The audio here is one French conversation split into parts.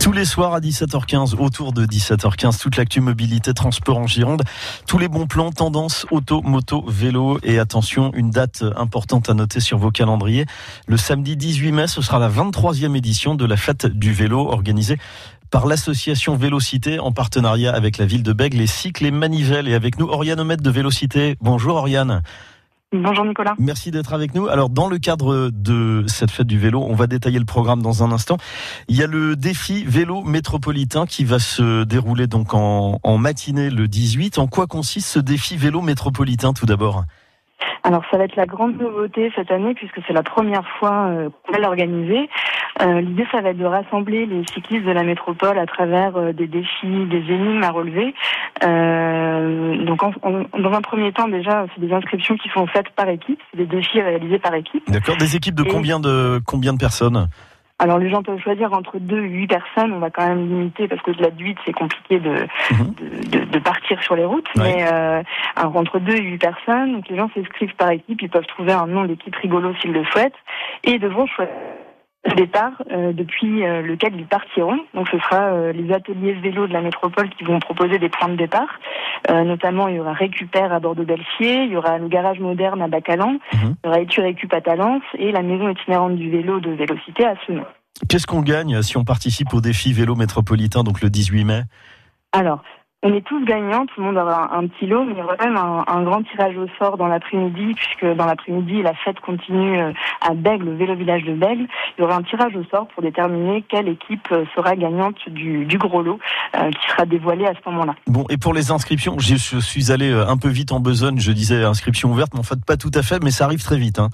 Tous les soirs à 17h15, autour de 17h15, toute l'actu mobilité, transport en Gironde, tous les bons plans, tendances, auto, moto, vélo et attention, une date importante à noter sur vos calendriers. Le samedi 18 mai, ce sera la 23e édition de la fête du vélo organisée par l'association Vélocité en partenariat avec la ville de Bègle, les cycles et manivelles. Et avec nous, Oriane Omet de Vélocité. Bonjour Oriane. Bonjour Nicolas. Merci d'être avec nous. Alors dans le cadre de cette fête du vélo, on va détailler le programme dans un instant. Il y a le défi vélo métropolitain qui va se dérouler donc en, en matinée le 18. En quoi consiste ce défi vélo métropolitain tout d'abord alors ça va être la grande nouveauté cette année puisque c'est la première fois euh, qu'on va l'organiser. Euh, L'idée ça va être de rassembler les cyclistes de la métropole à travers euh, des défis, des énigmes à relever. Euh, donc en, en, dans un premier temps déjà c'est des inscriptions qui sont faites par équipe, c'est des défis réalisés par équipe. D'accord. Des équipes de Et- combien de combien de personnes? Alors les gens peuvent choisir entre deux et huit personnes, on va quand même limiter parce qu'au-delà de huit c'est compliqué de, Mhm. de, de- partir sur les routes. Ouais. Mais euh, alors entre deux et huit personnes, donc les gens s'inscrivent par équipe, ils peuvent trouver un nom d'équipe rigolo s'ils le souhaitent et devront choisir le départ euh, depuis euh, lequel ils partiront. Donc ce sera euh, les ateliers vélo de la métropole qui vont proposer des points de départ. Euh, notamment il y aura Récupère à Bordeaux-Belfier, il y aura le garage moderne à Bacalan, Mhm. il y aura Étu Récup à Talence et la maison itinérante du vélo de Vélocité à Senon. Qu'est-ce qu'on gagne si on participe au défi vélo métropolitain donc le 18 mai? Alors, on est tous gagnants, tout le monde aura un, petit lot, mais il y aura même un, grand tirage au sort dans l'après-midi, puisque dans l'après-midi, la fête continue euh, à Bègle, au vélo village de Bègle. Il y aura un tirage au sort pour déterminer quelle équipe euh, sera gagnante du, gros lot, euh, qui sera dévoilé à ce moment-là. Bon, et pour les inscriptions, je suis allé un peu vite en besogne, je disais inscription ouverte, mais en fait pas tout à fait, mais ça arrive très vite. Hein.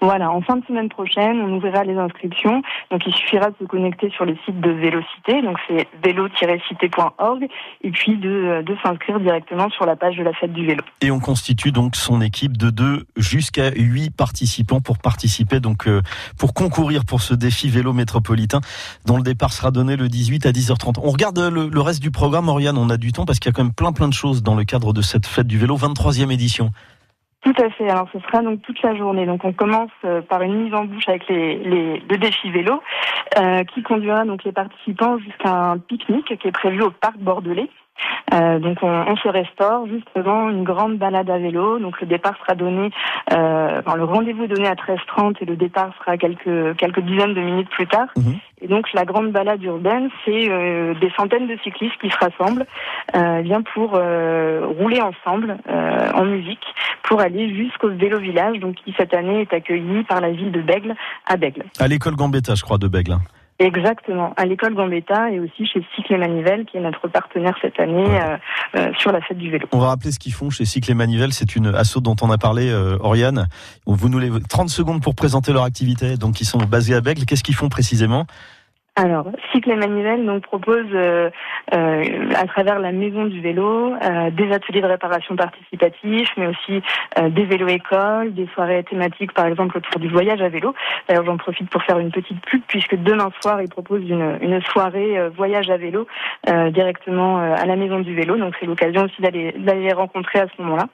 Voilà, en fin de semaine prochaine, on ouvrira les inscriptions. Donc, il suffira de se connecter sur le site de Vélocité, donc c'est vélo-cité.org, et puis de, de s'inscrire directement sur la page de la fête du vélo. Et on constitue donc son équipe de deux jusqu'à huit participants pour participer, donc euh, pour concourir pour ce défi vélo métropolitain dont le départ sera donné le 18 à 10h30. On regarde euh, le, le reste du programme, Oriane, on a du temps parce qu'il y a quand même plein plein de choses dans le cadre de cette fête du vélo, 23e édition. Tout à fait. Alors, ce sera donc toute la journée. Donc, on commence euh, par une mise en bouche avec les, les, le défi vélo, euh, qui conduira donc les participants jusqu'à un pique-nique qui est prévu au parc bordelais. Euh, donc, on, on se restaure juste avant une grande balade à vélo. Donc, le départ sera donné, euh, enfin, le rendez-vous est donné à 13h30 et le départ sera quelques quelques dizaines de minutes plus tard. Mhm. Et donc, la grande balade urbaine, c'est euh, des centaines de cyclistes qui se rassemblent, euh, bien pour euh, rouler ensemble euh, en musique pour aller jusqu'au vélo village, donc qui cette année est accueilli par la ville de Bègle à Bègle. À l'école Gambetta, je crois, de Bègle. Exactement, à l'école Gambetta et aussi chez Cycle et Manivelle, qui est notre partenaire cette année euh, euh, sur la fête du vélo. On va rappeler ce qu'ils font chez Cycle et Manivelle, c'est une asso dont on a parlé, euh, Oriane. Vous nous les 30 secondes pour présenter leur activité. Donc ils sont basés à Bègle. Qu'est-ce qu'ils font précisément? Alors, Cycle et Manivelle donc propose euh, euh, à travers la maison du vélo euh, des ateliers de réparation participatifs, mais aussi euh, des vélos écoles, des soirées thématiques par exemple autour du voyage à vélo. D'ailleurs, j'en profite pour faire une petite pub puisque demain soir ils proposent une, une soirée euh, voyage à vélo euh, directement à la maison du vélo. Donc c'est l'occasion aussi d'aller les rencontrer à ce moment-là.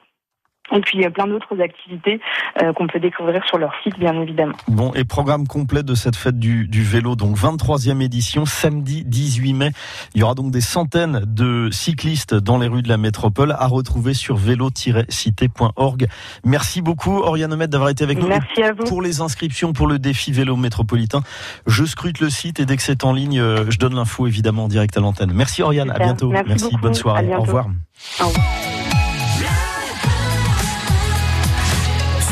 Et puis euh, plein d'autres activités euh, qu'on peut découvrir sur leur site, bien évidemment. Bon, et programme complet de cette fête du, du vélo, donc 23e édition, samedi 18 mai. Il y aura donc des centaines de cyclistes dans les rues de la métropole à retrouver sur vélo-cité.org. Merci beaucoup, Oriane Omet, d'avoir été avec nous. Merci à vous. Pour les inscriptions pour le défi vélo métropolitain, je scrute le site et dès que c'est en ligne, euh, je donne l'info évidemment en direct à l'antenne. Merci Oriane, à bientôt. Merci beaucoup. bonne soirée. Au revoir. Au revoir.